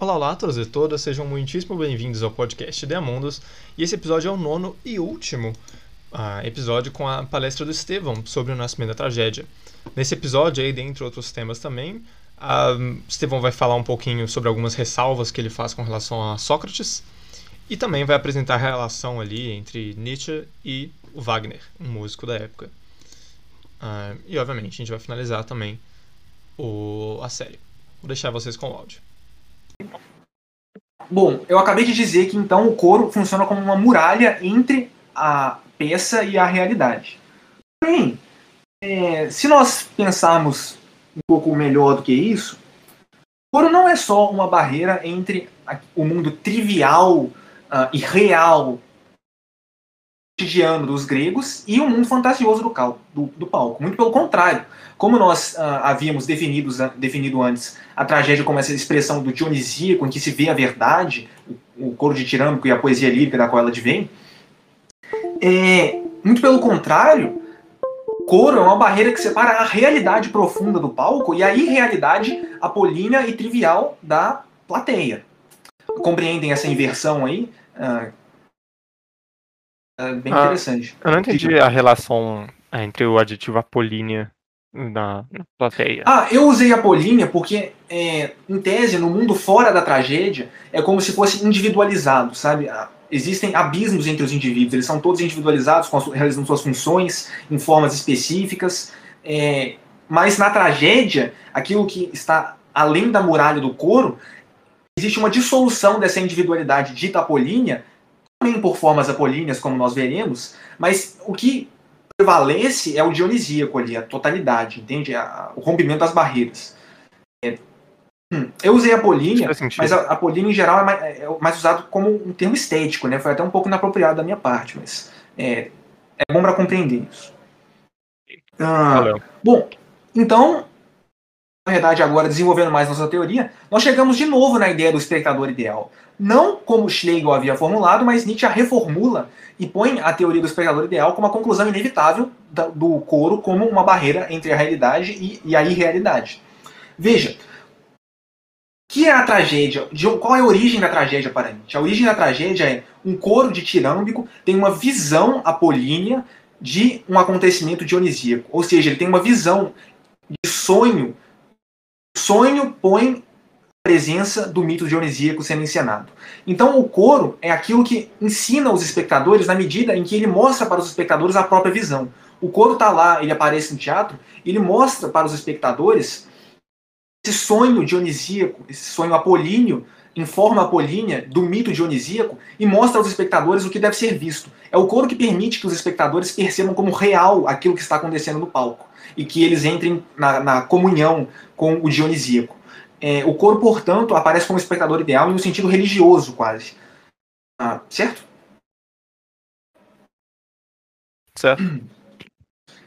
Olá, olá a todos e todas, sejam muitíssimo bem-vindos ao podcast de Amundos. E esse episódio é o nono e último uh, episódio com a palestra do Estevão sobre o nascimento da tragédia. Nesse episódio, aí, dentre outros temas também, uh, Estevão vai falar um pouquinho sobre algumas ressalvas que ele faz com relação a Sócrates e também vai apresentar a relação ali entre Nietzsche e o Wagner, um músico da época. Uh, e obviamente a gente vai finalizar também o, a série. Vou deixar vocês com o áudio. Bom, eu acabei de dizer que então o coro funciona como uma muralha entre a peça e a realidade. Porém, é, se nós pensarmos um pouco melhor do que isso, o coro não é só uma barreira entre o mundo trivial uh, e real cotidiano dos gregos e o mundo fantasioso do, cal, do, do palco. Muito pelo contrário. Como nós uh, havíamos definido, definido antes a tragédia como essa expressão do dionisíaco, em que se vê a verdade, o, o coro de tirâmico e a poesia lírica da qual ela advém, é, muito pelo contrário, coro é uma barreira que separa a realidade profunda do palco e a irrealidade apolínea e trivial da plateia. Compreendem essa inversão aí? Uh, é bem ah, interessante. Eu não entendi a relação é, entre o adjetivo apolínea na, na plateia. Ah, eu usei apolínea porque, é, em tese, no mundo fora da tragédia, é como se fosse individualizado, sabe? Ah, existem abismos entre os indivíduos, eles são todos individualizados, realizando suas funções em formas específicas, é, mas na tragédia, aquilo que está além da muralha do coro, existe uma dissolução dessa individualidade dita apolínea também por formas apolíneas, como nós veremos, mas o que prevalece é o dionisíaco ali, a totalidade, entende? A, o rompimento das barreiras. É, hum, eu usei apolínea, mas a apolínea em geral é mais, é mais, usado como um termo estético, né? Foi até um pouco inapropriado da minha parte, mas é, é bom para compreender isso. Ah, bom, então, verdade, agora desenvolvendo mais nossa teoria, nós chegamos de novo na ideia do espectador ideal não como Schlegel havia formulado, mas Nietzsche a reformula e põe a teoria do espectador ideal como a conclusão inevitável do coro como uma barreira entre a realidade e, e a irrealidade. Veja, que é a tragédia? De, qual é a origem da tragédia para Nietzsche? A origem da tragédia é um coro de tirâmbico tem uma visão apolínea de um acontecimento dionisíaco. Ou seja, ele tem uma visão de sonho. Sonho põe presença do mito dionisíaco sendo encenado. Então o coro é aquilo que ensina os espectadores na medida em que ele mostra para os espectadores a própria visão. O coro está lá, ele aparece no teatro, ele mostra para os espectadores esse sonho dionisíaco, esse sonho apolíneo, em forma apolínea, do mito dionisíaco, e mostra aos espectadores o que deve ser visto. É o coro que permite que os espectadores percebam como real aquilo que está acontecendo no palco, e que eles entrem na, na comunhão com o dionisíaco. É, o coro, portanto, aparece como espectador ideal em um sentido religioso, quase. Ah, certo? Certo.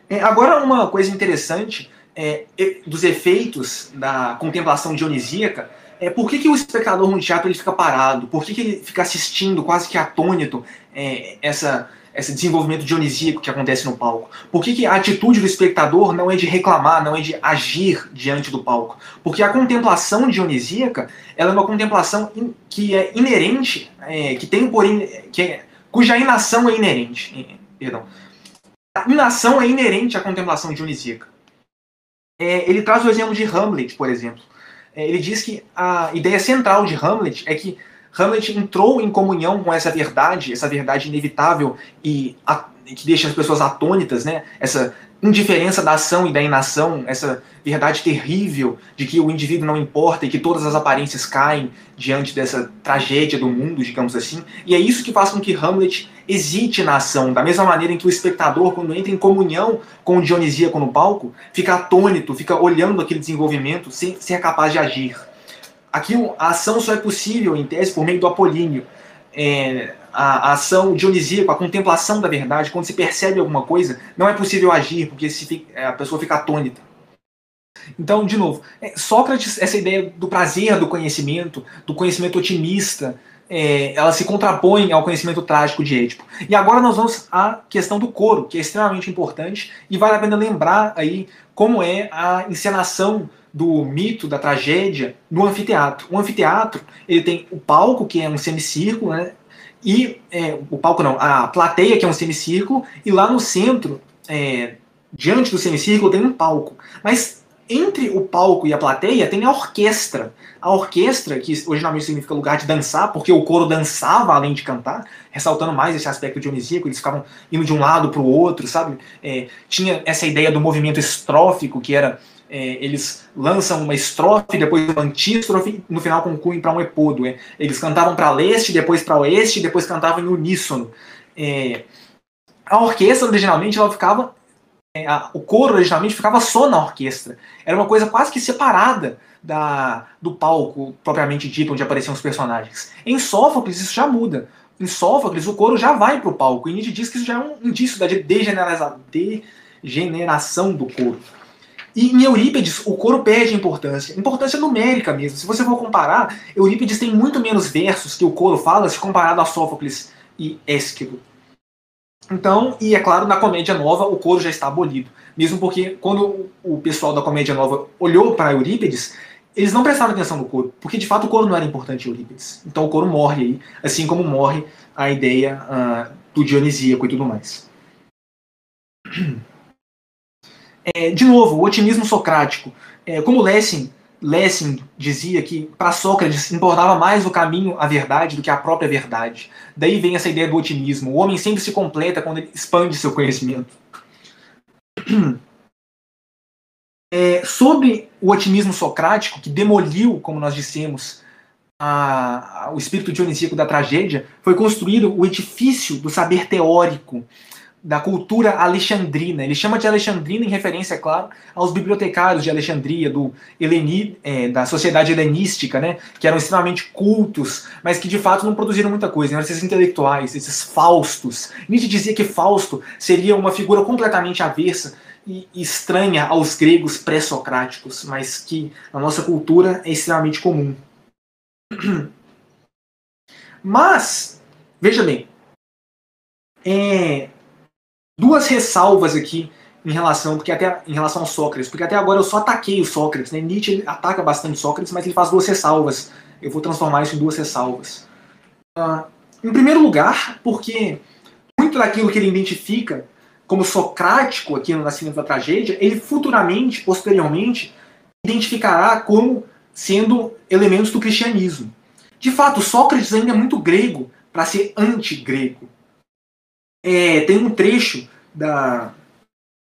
É, agora, uma coisa interessante é, dos efeitos da contemplação dionisíaca é por que, que o espectador no teatro ele fica parado? Por que, que ele fica assistindo quase que atônito é, essa esse desenvolvimento dionisíaco que acontece no palco? Por que, que a atitude do espectador não é de reclamar, não é de agir diante do palco? Porque a contemplação dionisíaca ela é uma contemplação que é inerente, é, que tem porém, que é, cuja inação é inerente. Perdão. A inação é inerente à contemplação dionisíaca. É, ele traz o exemplo de Hamlet, por exemplo. É, ele diz que a ideia central de Hamlet é que Hamlet entrou em comunhão com essa verdade, essa verdade inevitável e a, que deixa as pessoas atônitas, né? Essa indiferença da ação e da inação, essa verdade terrível de que o indivíduo não importa e que todas as aparências caem diante dessa tragédia do mundo, digamos assim. E é isso que faz com que Hamlet hesite na ação, da mesma maneira em que o espectador, quando entra em comunhão com o Dionisíaco no palco, fica atônito, fica olhando aquele desenvolvimento sem ser capaz de agir. Aqui a ação só é possível, em tese, por meio do apolíneo. É, a, a, ação dionisíaca, a contemplação da verdade, quando se percebe alguma coisa, não é possível agir, porque se, é, a pessoa fica atônita. Então, de novo, é, Sócrates, essa ideia do prazer do conhecimento, do conhecimento otimista, é, ela se contrapõe ao conhecimento trágico de Édipo. E agora nós vamos à questão do coro, que é extremamente importante, e vale a pena lembrar aí como é a encenação do mito, da tragédia, no anfiteatro. O anfiteatro ele tem o palco, que é um semicírculo, né? E é, o palco não, a plateia, que é um semicírculo, e lá no centro, é, diante do semicírculo, tem um palco. Mas entre o palco e a plateia tem a orquestra. A orquestra, que originalmente significa lugar de dançar, porque o coro dançava além de cantar, ressaltando mais esse aspecto dionisíaco, eles ficavam indo de um lado para o outro, sabe? É, tinha essa ideia do movimento estrófico, que era é, eles lançam uma estrofe, depois uma antístrofe, no final concluem para um epodo. É. Eles cantavam para leste, depois para oeste, depois cantavam em uníssono. É, a orquestra, originalmente, ela ficava. É, a, o coro, originalmente, ficava só na orquestra. Era uma coisa quase que separada da, do palco, propriamente dito, onde apareciam os personagens. Em Sófocles, isso já muda. Em Sófocles, o coro já vai para o palco. E Nietzsche diz que isso já é um indício da degeneração do coro. E em Eurípides, o coro perde importância, importância numérica mesmo. Se você for comparar, Eurípides tem muito menos versos que o coro fala se comparado a Sófocles e Ésquilo. Então, e é claro, na Comédia Nova o coro já está abolido. Mesmo porque quando o pessoal da Comédia Nova olhou para Eurípides, eles não prestaram atenção no coro, porque de fato o coro não era importante em Eurípides. Então o coro morre aí, assim como morre a ideia uh, do Dionisíaco e tudo mais. É, de novo, o otimismo socrático. É, como Lessing, Lessing dizia que para Sócrates importava mais o caminho à verdade do que a própria verdade. Daí vem essa ideia do otimismo. O homem sempre se completa quando ele expande seu conhecimento. É, sobre o otimismo socrático, que demoliu, como nós dissemos, a, a, o espírito dionisíaco da tragédia, foi construído o edifício do saber teórico, da cultura alexandrina. Ele chama de alexandrina em referência, é claro, aos bibliotecários de Alexandria, do Heleni, é, da sociedade helenística, né, que eram extremamente cultos, mas que de fato não produziram muita coisa, eram esses intelectuais, esses Faustos. Nietzsche dizia que Fausto seria uma figura completamente avessa e estranha aos gregos pré-socráticos, mas que na nossa cultura é extremamente comum. Mas, veja bem, é, duas ressalvas aqui em relação, porque até em relação ao Sócrates, porque até agora eu só ataquei o Sócrates, né? Nietzsche ataca bastante Sócrates, mas ele faz duas ressalvas. Eu vou transformar isso em duas ressalvas. Uh, em primeiro lugar, porque muito daquilo que ele identifica como socrático aqui no Nascimento da Tragédia, ele futuramente, posteriormente, identificará como sendo elementos do cristianismo. De fato, Sócrates ainda é muito grego para ser anti-grego. É, tem um trecho da.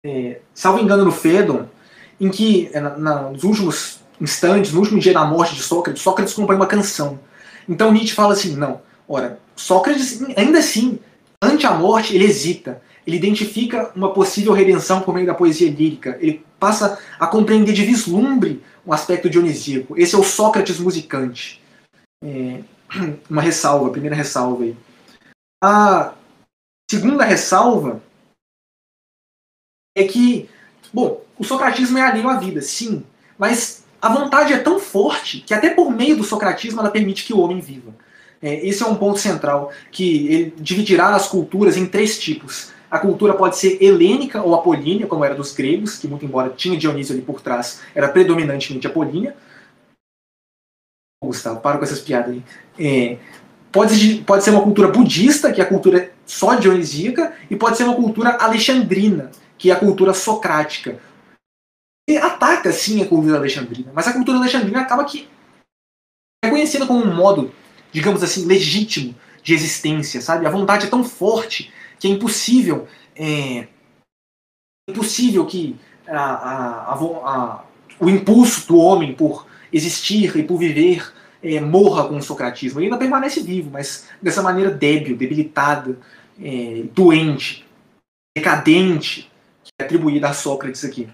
É, salvo engano, no Fedon, em que, é, na, nos últimos instantes, no último dia da morte de Sócrates, Sócrates compõe uma canção. Então Nietzsche fala assim: não, ora, Sócrates, ainda assim, ante a morte, ele hesita. Ele identifica uma possível redenção por meio da poesia lírica. Ele passa a compreender de vislumbre um aspecto dionisíaco. Esse é o Sócrates musicante. É, uma ressalva, primeira ressalva aí. A segunda ressalva é que, bom, o socratismo é alheio à vida, sim, mas a vontade é tão forte que até por meio do socratismo ela permite que o homem viva. É, esse é um ponto central, que ele dividirá as culturas em três tipos. A cultura pode ser helênica ou apolínea, como era dos gregos, que muito embora tinha Dionísio ali por trás, era predominantemente apolínea. Gustavo, para com essas piadas aí. É, pode, pode ser uma cultura budista, que é a cultura só dionisíaca, e pode ser uma cultura alexandrina, que é a cultura socrática. E ataca, sim, a cultura alexandrina, mas a cultura alexandrina acaba que é conhecida como um modo, digamos assim, legítimo de existência, sabe? A vontade é tão forte que é impossível, é, impossível que a, a, a, o impulso do homem por existir e por viver é, morra com o socratismo. Ele ainda permanece vivo, mas dessa maneira débil, debilitada, é, doente, decadente, que é atribuída a Sócrates aqui.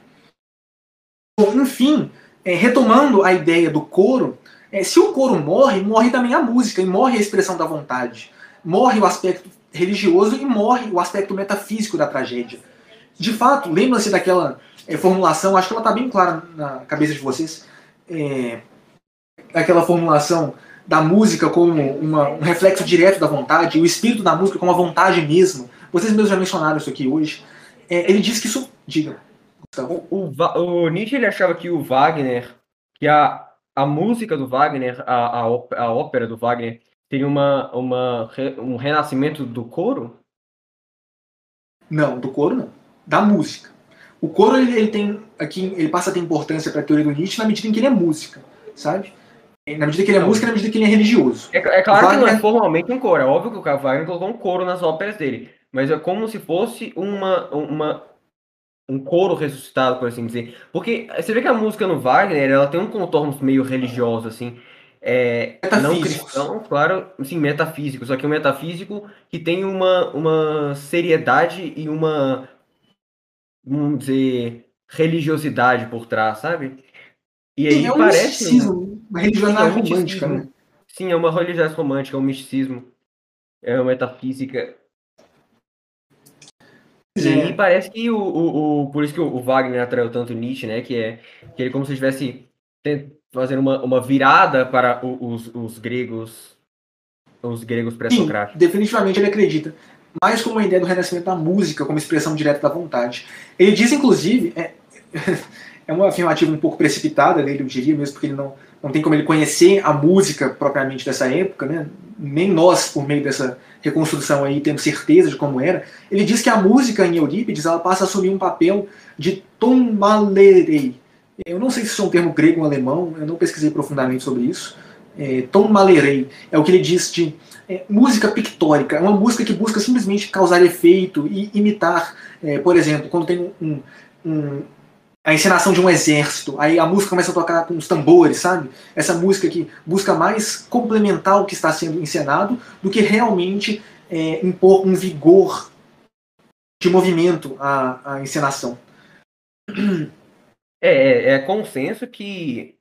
Bom, enfim, é, retomando a ideia do coro, é, se o coro morre, morre também a música, e morre a expressão da vontade. Morre o aspecto religioso e morre o aspecto metafísico da tragédia. De fato, lembra-se daquela é, formulação, acho que ela está bem clara na cabeça de vocês, é, daquela formulação da música como uma, um reflexo direto da vontade, o espírito da música como a vontade mesma. Vocês mesmos já mencionaram isso aqui hoje. É, ele diz que isso. Diga. O, o, o, Nietzsche ele achava que o Wagner que a, a música do Wagner, a, a, a ópera do Wagner, teria uma, uma, um renascimento do coro? Não, do coro não. Da música. O coro ele, ele tem aqui ele passa a ter importância para a teoria do Nietzsche na medida em que ele é música, sabe? Na medida que ele é música, na medida que ele é religioso. É, é claro Wagner... que não é formalmente um coro. É óbvio que o Wagner colocou um coro nas óperas dele. Mas é como se fosse uma, uma, um coro ressuscitado, por assim dizer. Porque você vê que a música no Wagner, ela tem um contorno meio religioso, assim. É, não cristão, claro, sim, metafísico. Só que um metafísico que tem uma, uma seriedade e uma, vamos dizer, religiosidade por trás, sabe? E aí é um parece. Misticismo, uma sim, é romântica, né? Sim, é uma religiosidade romântica, é um misticismo. É uma metafísica. E é. parece que o, o, o, Por isso que o Wagner atraiu tanto Nietzsche, né? Que é que ele como se estivesse fazendo uma, uma virada para os, os gregos. Os gregos pré-socráticos. Definitivamente ele acredita. Mais como uma ideia do renascimento da música, como expressão direta da vontade. Ele diz, inclusive, é, é uma afirmativa um pouco precipitada dele, eu diria, mesmo porque ele não, não tem como ele conhecer a música propriamente dessa época, né? nem nós, por meio dessa reconstrução aí, temos certeza de como era. Ele diz que a música em Eurípides ela passa a assumir um papel de malerei. Eu não sei se isso é um termo grego ou alemão, eu não pesquisei profundamente sobre isso. É, malerei é o que ele diz de é, música pictórica, é uma música que busca simplesmente causar efeito e imitar, é, por exemplo, quando tem um, um, a encenação de um exército, aí a música começa a tocar com os tambores, sabe? Essa música que busca mais complementar o que está sendo encenado do que realmente é, impor um vigor de movimento à, à encenação. É, é, é, consenso que,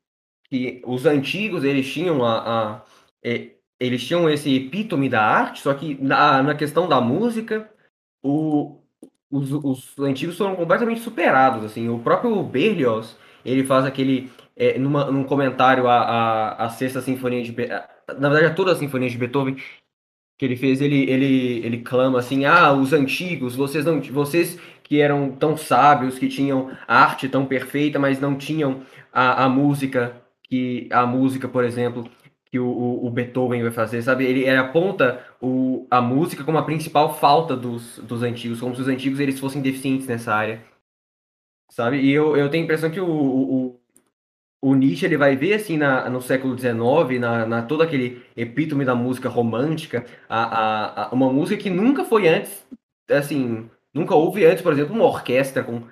que os antigos eles tinham a, a é, eles tinham esse epítome da arte, só que na, na questão da música, o, os, os antigos foram completamente superados, assim, o próprio Berlioz, ele faz aquele, é, numa, num comentário a, a, a sexta sinfonia de, na verdade a toda a sinfonia de Beethoven, que ele fez, ele, ele, ele clama assim, ah, os antigos, vocês não, vocês que eram tão sábios, que tinham a arte tão perfeita, mas não tinham a, a música, que a música, por exemplo, que o, o, Beethoven vai fazer, sabe? Ele, ele aponta o, a música como a principal falta dos, dos antigos, como se os antigos eles fossem deficientes nessa área, sabe? E eu, eu tenho a impressão que o, o, o Nietzsche ele vai ver assim na, no século XIX, na, na todo aquele epítome da música romântica, a, a, a, uma música que nunca foi antes, assim, nunca houve antes, por exemplo, uma orquestra com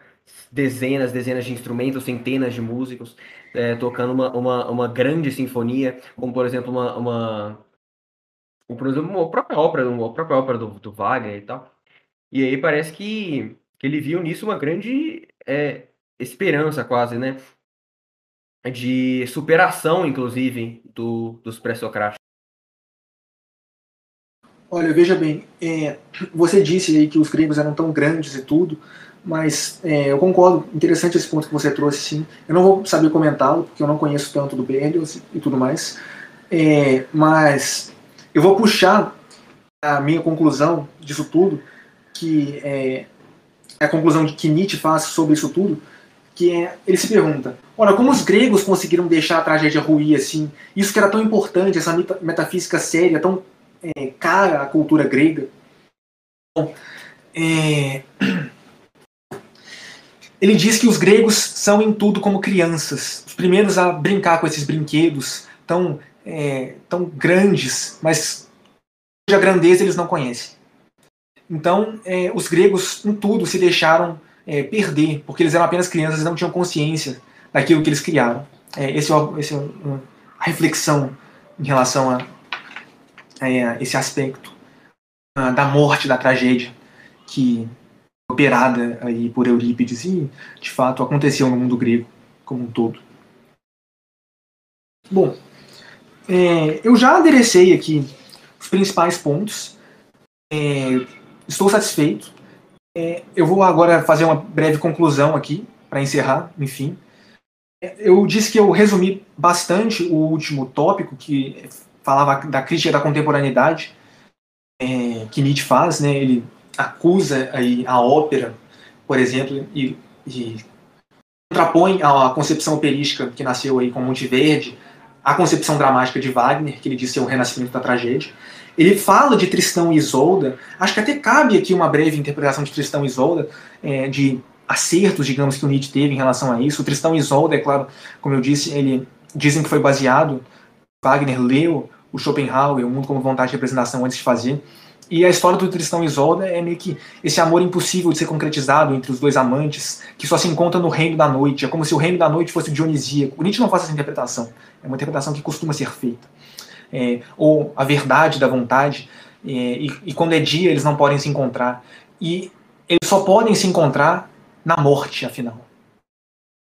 dezenas, dezenas de instrumentos, centenas de músicos é, tocando uma, uma, uma grande sinfonia, como por exemplo uma, uma uma própria ópera, uma própria ópera do, do Wagner e tal. E aí parece que, que ele viu nisso uma grande é, esperança quase, né? De superação, inclusive, do, dos pré-socráticos. Olha, veja bem, é, você disse aí que os gregos eram tão grandes e tudo, mas é, eu concordo, interessante esse ponto que você trouxe, sim. Eu não vou saber comentá-lo, porque eu não conheço tanto do Berlioz e tudo mais, é, mas eu vou puxar a minha conclusão disso tudo, que é a conclusão que Nietzsche faz sobre isso tudo, que é, ele se pergunta, olha, como os gregos conseguiram deixar a tragédia ruir assim, isso que era tão importante, essa metafísica séria, tão é, cara à cultura grega. Bom, é, ele diz que os gregos são em tudo como crianças, os primeiros a brincar com esses brinquedos tão, é, tão grandes, mas cuja grandeza eles não conhecem. Então, é, os gregos em tudo se deixaram é, perder, porque eles eram apenas crianças e não tinham consciência daquilo que eles criaram. É, esse, é, esse é a reflexão em relação a, a esse aspecto da morte, da tragédia que operada aí por Eurípides e, de fato, aconteceu no mundo grego como um todo. Bom, é, eu já aderecei aqui os principais pontos. É, estou satisfeito. É, eu vou agora fazer uma breve conclusão aqui, para encerrar, enfim. É, eu disse que eu resumi bastante o último tópico, que falava da crítica da contemporaneidade, é, que Nietzsche faz, né? Ele acusa a ópera, por exemplo, e, e contrapõe a concepção operística que nasceu aí com Monteverde, a concepção dramática de Wagner, que ele disse ser o renascimento da tragédia. Ele fala de Tristão e Isolda, acho que até cabe aqui uma breve interpretação de Tristão e Isolda, é, de acertos, digamos, que o Nietzsche teve em relação a isso. O Tristão e Isolda, é claro, como eu disse, ele dizem que foi baseado, Wagner leu o Schopenhauer, o Mundo como Vontade de Representação antes de fazer, e a história do Tristão e Isolda é meio que esse amor impossível de ser concretizado entre os dois amantes, que só se encontra no reino da noite. É como se o reino da noite fosse o dionisíaco. O Nietzsche não faz essa interpretação. É uma interpretação que costuma ser feita. É, ou a verdade da vontade. É, e, e quando é dia, eles não podem se encontrar. E eles só podem se encontrar na morte, afinal.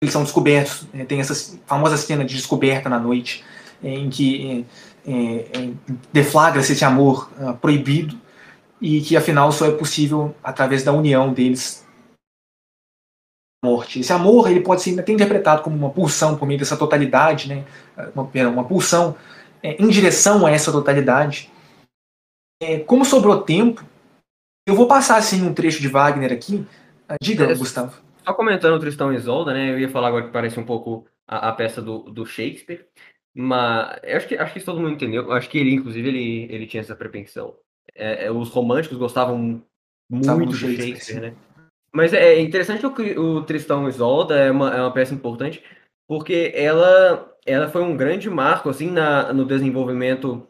Eles são descobertos. É, tem essa famosa cena de descoberta na noite, é, em que é, é, deflagra-se esse amor uh, proibido e que afinal só é possível através da união deles morte. Esse amor ele pode ser até interpretado como uma pulsão por meio dessa totalidade, né? uma, uma pulsão é, em direção a essa totalidade. É, como sobrou tempo, eu vou passar assim um trecho de Wagner aqui. Ah, diga, é, Gustavo. Só comentando o Tristão e Isolda, né? Eu ia falar agora que parece um pouco a, a peça do, do Shakespeare, mas acho que acho que todo mundo entendeu. Acho que ele, inclusive, ele, ele tinha essa propensão é, é, os românticos gostavam muito de Shakespeare, Shakespeare né? Mas é, é interessante que o, o Tristão Isolda é uma, é uma peça importante, porque ela, ela foi um grande marco assim na, no desenvolvimento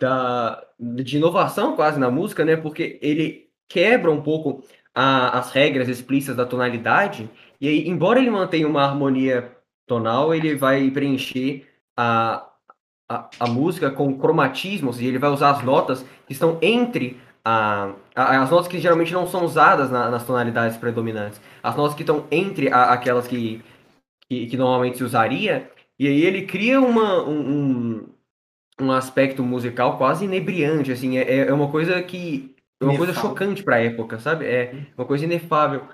da, de inovação quase na música, né? Porque ele quebra um pouco a, as regras explícitas da tonalidade, e aí, embora ele mantenha uma harmonia tonal, ele vai preencher a, a, a música com cromatismos e ele vai usar as notas que estão entre a, a, as notas que geralmente não são usadas na, nas tonalidades predominantes, as notas que estão entre a, aquelas que, que, que, normalmente se usaria, e aí ele cria uma, um, um aspecto musical quase inebriante, assim, é, é uma coisa que é uma coisa chocante para a época, sabe? É uma coisa inefável.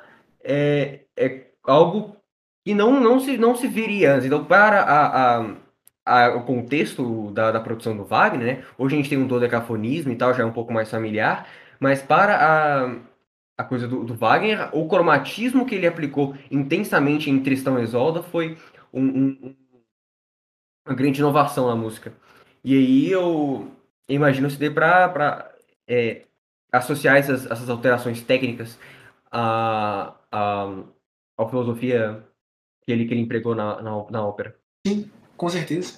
É, é algo que não, não, se, não se viria antes. Então, para a, a a, o contexto da, da produção do Wagner, né? Hoje a gente tem um dodecafonismo e tal, já é um pouco mais familiar, mas para a, a coisa do, do Wagner, o cromatismo que ele aplicou intensamente em Tristão e Isolda foi um, um, uma grande inovação na música. E aí eu imagino se dê para é, associar essas, essas alterações técnicas à, à, à filosofia que ele, que ele empregou na, na, na ópera. Sim, com certeza.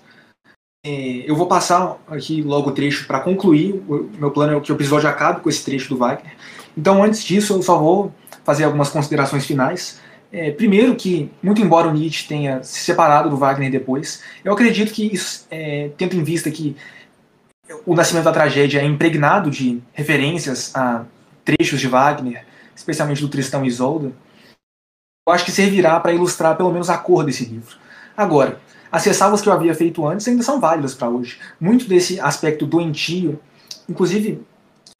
É, eu vou passar aqui logo o trecho para concluir. O meu plano é que o episódio acabe com esse trecho do Wagner. Então, antes disso, eu só vou fazer algumas considerações finais. É, primeiro, que, muito embora o Nietzsche tenha se separado do Wagner depois, eu acredito que isso, é, tendo em vista que o Nascimento da Tragédia é impregnado de referências a trechos de Wagner, especialmente do Tristão e Isolda, eu acho que servirá para ilustrar pelo menos a cor desse livro. Agora, as ressalvas que eu havia feito antes ainda são válidas para hoje. Muito desse aspecto doentio, inclusive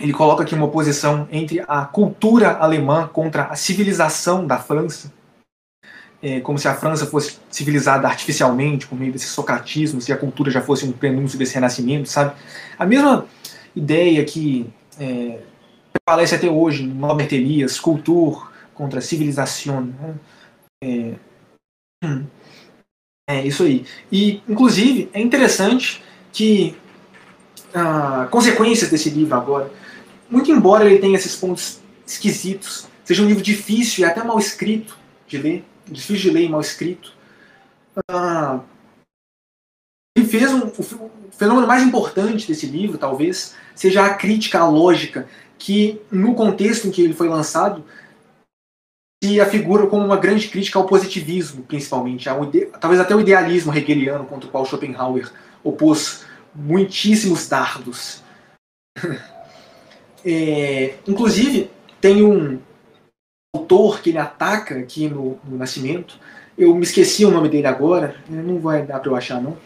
ele coloca aqui uma oposição entre a cultura alemã contra a civilização da França, é, como se a França fosse civilizada artificialmente, por meio desse socratismo, se a cultura já fosse um prenúncio desse renascimento, sabe? A mesma ideia que é, prevalece até hoje no Norbert Elias, cultura contra civilização. Né? É, hum, é isso aí. E, inclusive, é interessante que ah, consequências desse livro agora, muito embora ele tenha esses pontos esquisitos, seja um livro difícil e até mal escrito de ler, difícil de ler e mal escrito, ah, ele fez um, o fenômeno mais importante desse livro, talvez, seja a crítica à lógica, que no contexto em que ele foi lançado, se afigura como uma grande crítica ao positivismo, principalmente, ao talvez até o idealismo hegeliano contra o qual Schopenhauer opôs muitíssimos dardos. é, inclusive, tem um autor que ele ataca aqui no, no, Nascimento, eu me esqueci o nome dele agora, não vai dar para eu achar não,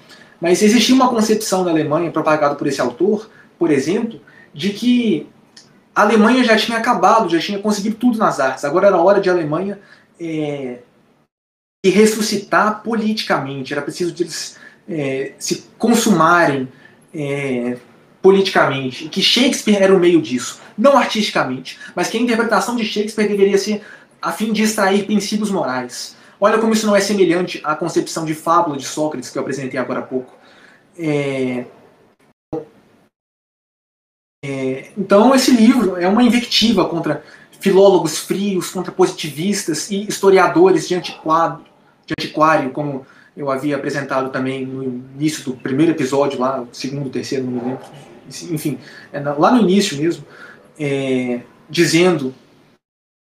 mas existia uma concepção na Alemanha propagada por esse autor, por exemplo, de que a Alemanha já tinha acabado, já tinha conseguido tudo nas artes. Agora era hora de a Alemanha é, se ressuscitar politicamente. Era preciso de eles é, se consumarem é, politicamente. E que Shakespeare era o meio disso. Não artisticamente, mas que a interpretação de Shakespeare deveria ser a fim de extrair princípios morais. Olha como isso não é semelhante à concepção de fábula de Sócrates que eu apresentei agora há pouco. É... É... Então, esse livro é uma invectiva contra filólogos frios, contra positivistas e historiadores de antiquário, de antiquário como eu havia apresentado também no início do primeiro episódio, lá, segundo, terceiro, não me lembro. Enfim, é lá no início mesmo, é... dizendo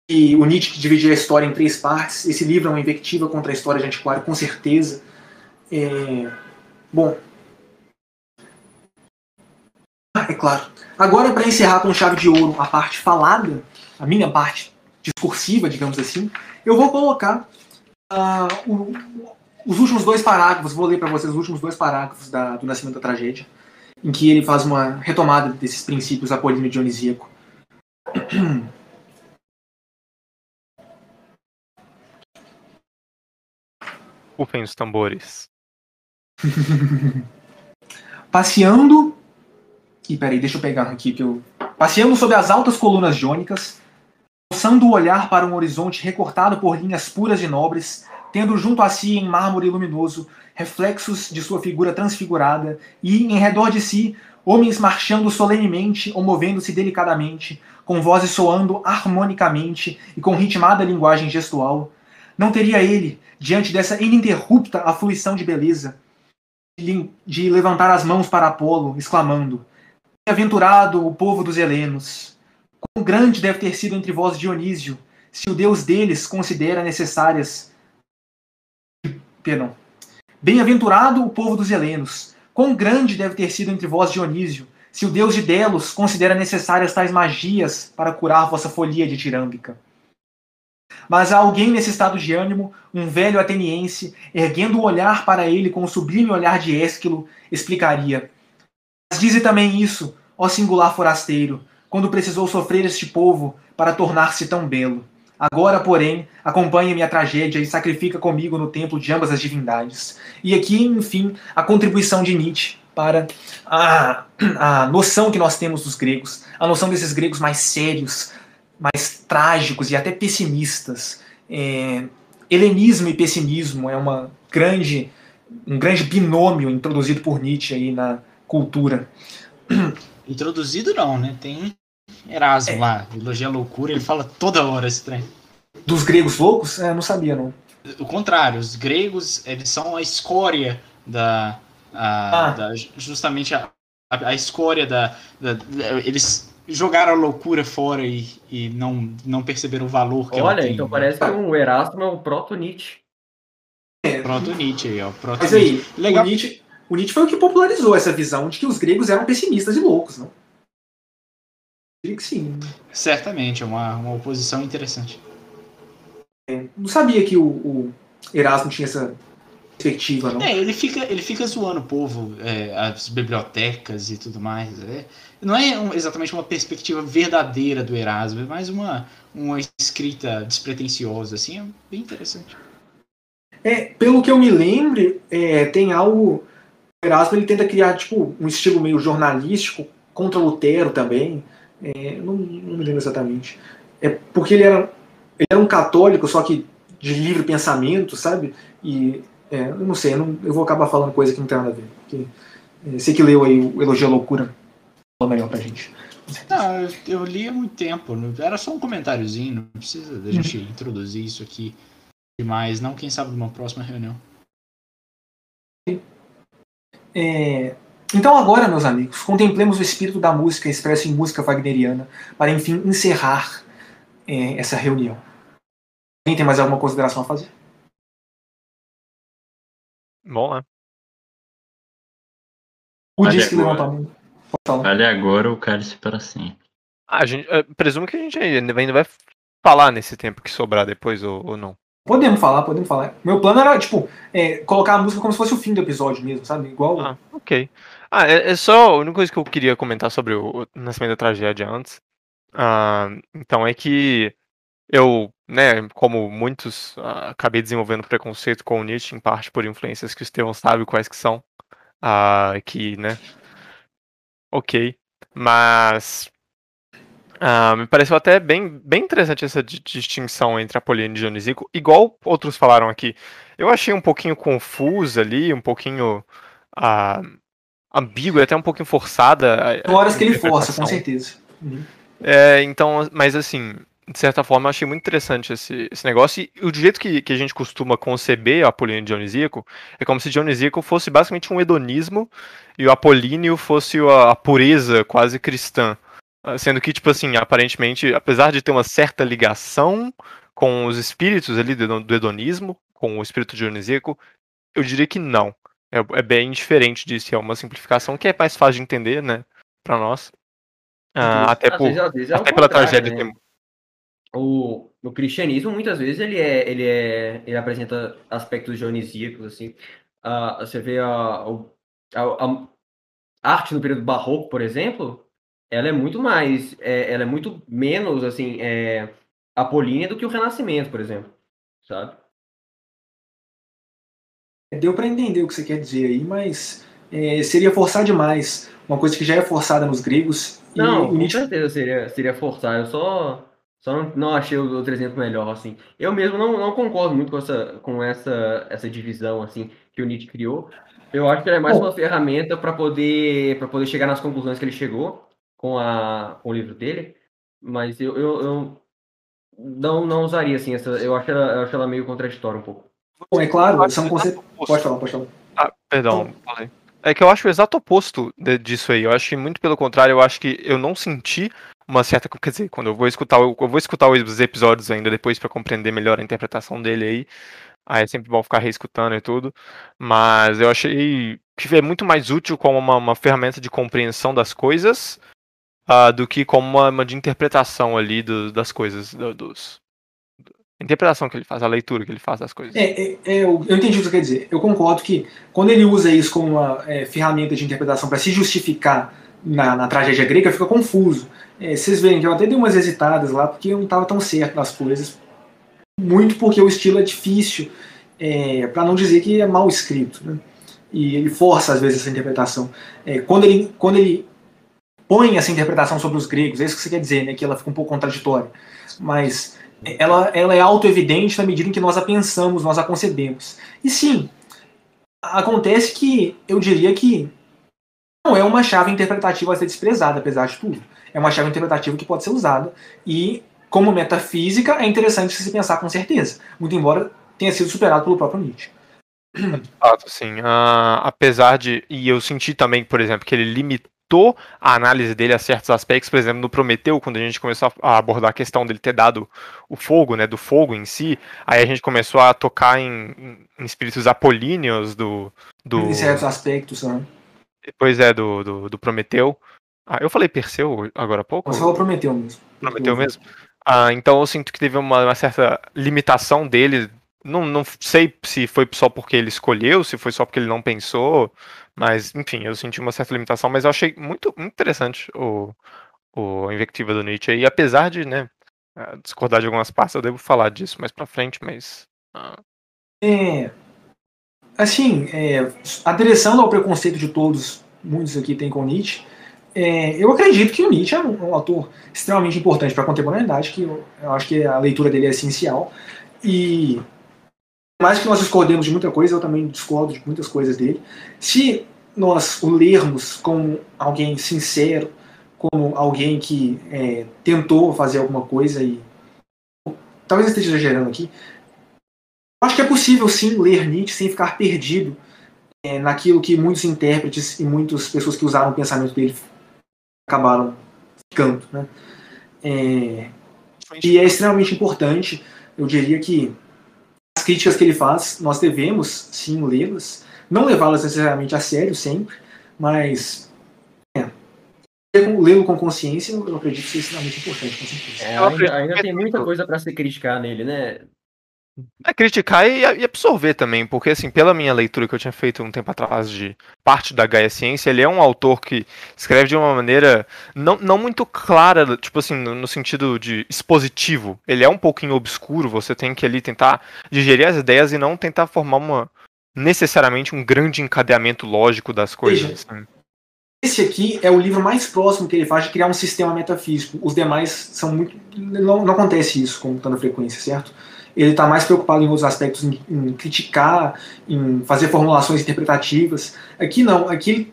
que o Nietzsche dividia a história em três partes. Esse livro é uma invectiva contra a história de antiquário, com certeza. É... Bom. Ah, é claro. Agora, para encerrar com chave de ouro a parte falada, a minha parte discursiva, digamos assim, eu vou colocar uh, o, os últimos dois parágrafos, vou ler para vocês os últimos dois parágrafos da, do Nascimento da Tragédia, em que ele faz uma retomada desses princípios apolíneo dionisíaco. Rufem os tambores. Passeando. Ih, peraí, deixa eu pegar aqui que eu. Passeando sobre as altas colunas jônicas, alçando o olhar para um horizonte recortado por linhas puras e nobres, tendo junto a si em mármore luminoso reflexos de sua figura transfigurada, e em redor de si homens marchando solenemente ou movendo-se delicadamente, com vozes soando harmonicamente e com ritmada linguagem gestual, não teria ele, diante dessa ininterrupta afluição de beleza, de levantar as mãos para Apolo, exclamando: Bem-aventurado o povo dos helenos! Quão grande deve ter sido entre vós Dionísio, se o Deus deles considera necessárias. Perdão. Bem-aventurado o povo dos helenos! Quão grande deve ter sido entre vós Dionísio, se o Deus de Delos considera necessárias tais magias para curar vossa folia de tirâmbica. Mas há alguém nesse estado de ânimo, um velho ateniense, erguendo o olhar para ele com o sublime olhar de Ésquilo, explicaria: dize também isso, ó singular forasteiro, quando precisou sofrer este povo para tornar-se tão belo. Agora, porém, acompanha minha tragédia e sacrifica comigo no templo de ambas as divindades. E aqui, enfim, a contribuição de Nietzsche para a, a noção que nós temos dos gregos, a noção desses gregos mais sérios, mais trágicos e até pessimistas. É, helenismo e pessimismo é uma grande, um grande binômio introduzido por Nietzsche aí na cultura. Introduzido não, né? Tem Erasmo é. lá, elogia a loucura, ele fala toda hora esse trem. Dos gregos loucos? É, não sabia, não. O contrário, os gregos, eles são a escória da... A, ah. da justamente a, a, a escória da, da, da, Eles jogaram a loucura fora e, e não, não perceberam o valor que Olha, ela tem. então parece que o Erasmo é o proto-Nietzsche. É. Proto-Nietzsche aí, ó. Proto Mas aí, Legal. O, Nietzsche, o Nietzsche foi o que popularizou essa visão de que os gregos eram pessimistas e loucos, não? diria que sim. Certamente, é uma, uma oposição interessante. É, não sabia que o, o, Erasmo tinha essa perspectiva, não. É, ele fica, ele fica zoando o povo, é, as bibliotecas e tudo mais. É. Não é um, exatamente uma perspectiva verdadeira do Erasmo, é mais uma, uma escrita despretensiosa, assim, é bem interessante. É, pelo que eu me lembre, é, tem algo. Erasmo ele tenta criar tipo, um estilo meio jornalístico contra Lutero também. É, não, não, me lembro exatamente. É porque ele era, ele era um católico, só que de livre pensamento, sabe? E é, eu não sei, eu, não, eu, vou acabar falando coisa que não tem nada a ver. Porque, é, você que leu aí o Elogio à Loucura, fala melhor pra gente. Não, eu li há muito tempo. Era só um comentáriozinho, não precisa da gente uhum. introduzir isso aqui demais, não, quem sabe numa próxima reunião. É, então agora, meus amigos, contemplemos o espírito da música expresso em música wagneriana para, enfim, encerrar é, essa reunião. Alguém tem mais alguma consideração a fazer? Bom, né? O disse que levantou a mão. Vale agora o cálice para sempre. Ah, a gente, presumo que a gente ainda vai falar nesse tempo que sobrar depois ou, ou não. Podemos falar, podemos falar. Meu plano era, tipo, é, colocar a música como se fosse o fim do episódio mesmo, sabe? Igual. Ah, ok. Ah, é, é, só a única coisa que eu queria comentar sobre o, Nascimento da Tragédia antes. Ah, então é que eu, né, como muitos, ah, acabei desenvolvendo preconceito com o Nietzsche, em parte por influências que o Estevão sabe quais que são. Ah, que, né. Ok. Mas. Uh, me pareceu até bem, bem interessante essa distinção entre Apolíneo e Dionisíaco, igual outros falaram aqui. Eu achei um pouquinho confusa ali, um pouquinho uh, ambígua, até um pouquinho forçada. Tem horas que ele força, com certeza. Uhum. É, então, mas assim, de certa forma, eu achei muito interessante esse, esse negócio. E o jeito que, que a gente costuma conceber o Apolíneo Dionisíaco é como se Dionisíaco fosse basicamente um hedonismo e o Apolíneo fosse a, a pureza quase cristã. Sendo que, tipo assim, aparentemente, apesar de ter uma certa ligação com os espíritos ali do, do hedonismo, com o espírito dionisíaco, eu diria que não. É, é, bem diferente disso, é uma simplificação que é mais fácil de entender, né, para nós. Ah, até por, é até pela tragédia. Né? O, o cristianismo, muitas vezes, ele, é, ele, é, ele apresenta aspectos dionisíacos, assim. Uh, você vê a, a, a, arte no período barroco, por exemplo, ela é muito mais, é, ela é muito menos, assim, é, apolínea do que o Renascimento, por exemplo, sabe? Deu para entender o que você quer dizer aí, mas é, seria forçar demais uma coisa que já é forçada nos gregos. Não, com Nietzsche... certeza seria, seria forçar. Eu só, só não, não achei o outro exemplo melhor, assim. Eu mesmo não, não concordo muito com essa, com essa, essa divisão, assim, que o Nietzsche criou. Eu acho que ela é mais Bom, uma ferramenta para poder, poder chegar nas conclusões que ele chegou com, a, com o livro dele, mas eu, eu, eu não, não usaria assim, essa, eu, acho ela, eu acho ela meio contraditória um pouco. Bom, é claro, são conceitos. Pode falar, pode falar. Ah, perdão, falei. É que eu acho o exato oposto de, disso aí. Eu acho que muito pelo contrário, eu acho que eu não senti uma certa. Quer dizer, quando eu vou escutar, eu, eu vou escutar os episódios ainda depois para compreender melhor a interpretação dele aí. Aí é sempre bom ficar reescutando e tudo. Mas eu achei que é muito mais útil como uma, uma ferramenta de compreensão das coisas uh, do que como uma, uma, de interpretação ali do, das coisas, do, dos, a interpretação que ele faz, a leitura que ele faz das coisas. É, é, é, eu, eu entendi o que você quer dizer. Eu concordo que quando ele usa isso como uma é, ferramenta de interpretação para se justificar na, na, tragédia grega, fica confuso. É, vocês veem que eu até dei umas hesitadas lá, porque eu não estava tão certo das coisas. Muito porque o estilo é difícil, é, para não dizer que é mal escrito. Né? E ele força, às vezes, essa interpretação. Quando, ele, quando ele põe essa interpretação sobre os gregos, é isso que você quer dizer, né, que ela fica um pouco contraditória. Mas ela, ela é auto-evidente na medida em que nós a pensamos, nós a concebemos. E sim, acontece que eu diria que não é uma chave interpretativa a ser desprezada, apesar de tudo. É uma chave interpretativa que pode ser usada e, como metafísica, é interessante se pensar com certeza, muito embora tenha sido superado pelo próprio Nietzsche. Fato, sim. Uh, apesar de. E eu senti também, por exemplo, que ele limitou limitou a análise dele a certos aspectos, por exemplo, no Prometeu, quando a gente começou a abordar a questão dele ter dado o fogo, né, do fogo em si, aí a gente começou a tocar em, em espíritos apolíneos do... do... Em certos aspectos, né? Pois é, do, do, do Prometeu. Ah, eu falei Perseu agora há pouco? Você falou Prometeu mesmo. Prometeu mesmo? Ah, então eu sinto que teve uma, uma certa limitação dele não, não sei se foi só porque ele escolheu, se foi só porque ele não pensou, mas, enfim, eu senti uma certa limitação, mas eu achei muito, muito interessante o, o Invectiva do Nietzsche. E apesar de, né, eh, discordar de algumas partes, eu devo falar disso mais pra frente, mas. Ah. É. Assim, é, ao preconceito de todos, muitos aqui têm com Nietzsche, é, eu acredito que o Nietzsche é um, um autor extremamente importante para a contemporaneidade, que eu, eu, acho que a leitura dele é essencial. E mais que nós discordemos de muita coisa, eu também discordo de muitas coisas dele. Se nós o lermos como alguém sincero, como alguém que é, tentou fazer alguma coisa e. Talvez eu esteja exagerando aqui. Acho que é possível sim ler Nietzsche sem ficar perdido é, naquilo que muitos intérpretes e muitas pessoas que usaram o pensamento dele acabaram ficando. Né? É, e é extremamente importante, eu diria que as críticas que ele faz, nós devemos sim lê-las, não levá-las necessariamente a sério sempre, mas é, lê-lo com consciência, eu acredito que seja extremamente importante, com certeza. É, ainda, ainda tem muita coisa para se criticar nele, né? É criticar e, e, absorver também, porque assim, pela minha leitura que eu tinha feito um tempo atrás de parte da Gaia Ciência, ele é um autor que escreve de uma maneira não, não muito clara, tipo assim, no, no sentido de expositivo. Ele é um pouquinho obscuro, você tem que ali tentar digerir as ideias e não tentar formar uma necessariamente um grande encadeamento lógico das coisas. Assim. esse aqui é o livro mais próximo que ele faz de criar um sistema metafísico. Os demais são muito. Não, não acontece isso com tanta frequência, certo? Ele está mais preocupado em outros aspectos, em, em, criticar, em fazer formulações interpretativas. Aqui não, aqui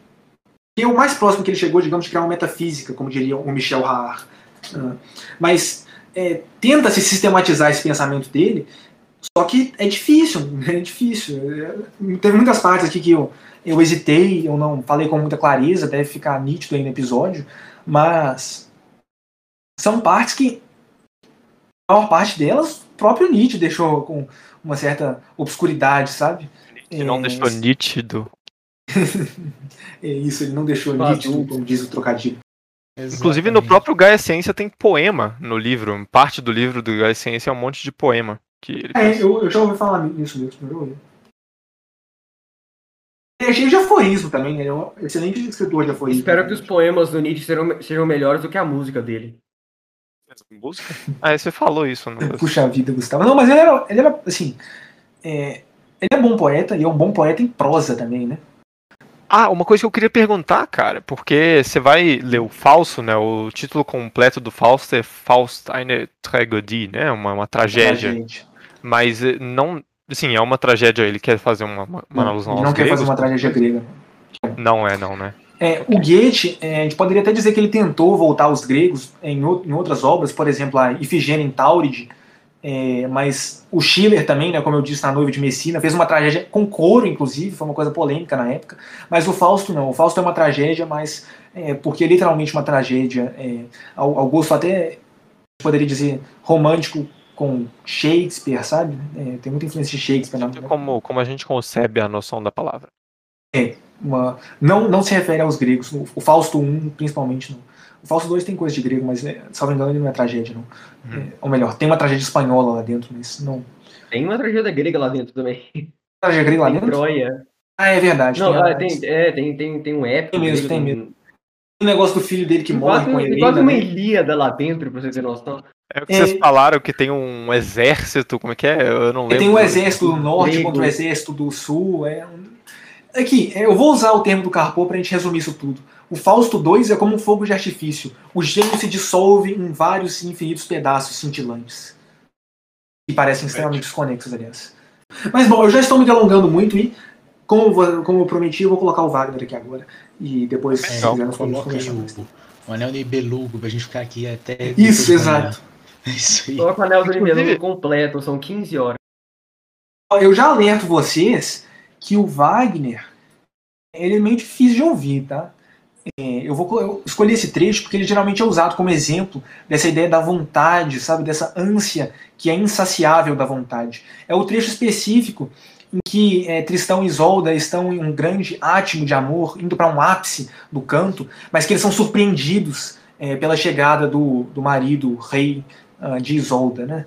é o mais próximo que ele chegou, digamos, de criar uma metafísica, como diria o Michel Haar. Uh, mas é, tenta se sistematizar esse pensamento dele, só que é difícil, é difícil. É, teve muitas partes aqui que eu, eu hesitei, eu não falei com muita clareza, deve ficar nítido aí no episódio, mas são partes que a maior parte delas próprio Nietzsche deixou com uma certa obscuridade, sabe? Ele não é, deixou nítido. é isso, ele não deixou nítido, como diz o trocadilho. Exatamente. Inclusive no próprio Gaia Ciência tem poema no livro. Parte do livro do Gaia Ciência é um monte de poema. Que ele é, eu, eu, já ouvi falar nisso mesmo, já. Ele é cheio de aforismo também, ele é um excelente escritor de aforismo. Espero que os poemas do Nietzsche sejam, sejam melhores do que a música dele. Ah, você falou isso. Não... Puxa vida, Gustavo. Não, mas ele era, ele era assim. É, ele é um bom poeta e é um bom poeta em prosa também, né? Ah, uma coisa que eu queria perguntar, cara, porque você vai ler o Falso, né? O título completo do Fausto é Faust eine Tragödie, né? Uma, uma tragédia. Mas eh, não. Assim, é uma tragédia, ele quer fazer uma, uma não, alusão Ele não quer fazer uma tragédia grega. Não é, não, né? É, o Goethe, é, a gente poderia até dizer que ele tentou voltar aos gregos em, em outras obras, por exemplo, a Ifigênia em Tauride, é, mas o Schiller também, né, como eu disse na Noiva de Messina, fez uma tragédia com coro, inclusive, foi uma coisa polêmica na época. Mas o Fausto não. O Fausto é uma tragédia, mas é, porque é literalmente uma tragédia, é, ao, ao, gosto até, poderia dizer, romântico com Shakespeare, sabe? É, tem muita influência de Shakespeare. Na, como, como a gente concebe a noção da palavra. É, uma, não, não se refere aos gregos. O Fausto I, principalmente, não. O Falso 2 tem coisa de grego, mas, né, salvo engano, ele não é tragédia, não. Uhum. É, ou melhor, tem uma tragédia espanhola lá dentro, mas não. Tem uma tragédia grega lá dentro também. Tragédia grega lá tem dentro? Troia. Ah, é verdade. Não, tem, ah, tem, é, tem, tem, tem um épico. Tem mesmo, tem mesmo. O negócio do filho dele que morre quase, com ele. Quase uma né? Ilíada lá dentro, pra você ter noção. É o que é, vocês falaram, que tem um exército, como é que é? Eu não lembro. Tem um exército do norte grego. contra o exército do sul. É Aqui, é, eu vou usar o termo do Carpo pra gente resumir isso tudo. O Fausto 2 é como um fogo de artifício. O gênio se dissolve em vários infinitos pedaços cintilantes. Que parecem extremamente desconexos, aliás. Mas bom, eu já estou me delongando muito e, como, como eu prometi, eu vou colocar o Wagner aqui agora. E depois, é, se quiser, nós vamos conversar o, o anel de Belugo pra gente ficar aqui até. Isso, exato. Isso aí. Coloca o anel de Belugo completo, são 15 horas. Eu já alerto vocês que o Wagner ele é meio difícil de ouvir, tá? É, eu vou eu escolher esse trecho porque ele geralmente é usado como exemplo dessa ideia da vontade, sabe, dessa ânsia que é insaciável da vontade. É o trecho específico em que é, Tristão e Isolda estão em um grande átimo de amor, indo para um ápice do canto, mas que eles são surpreendidos é, pela chegada do, do marido, rei uh, de Isolda, né?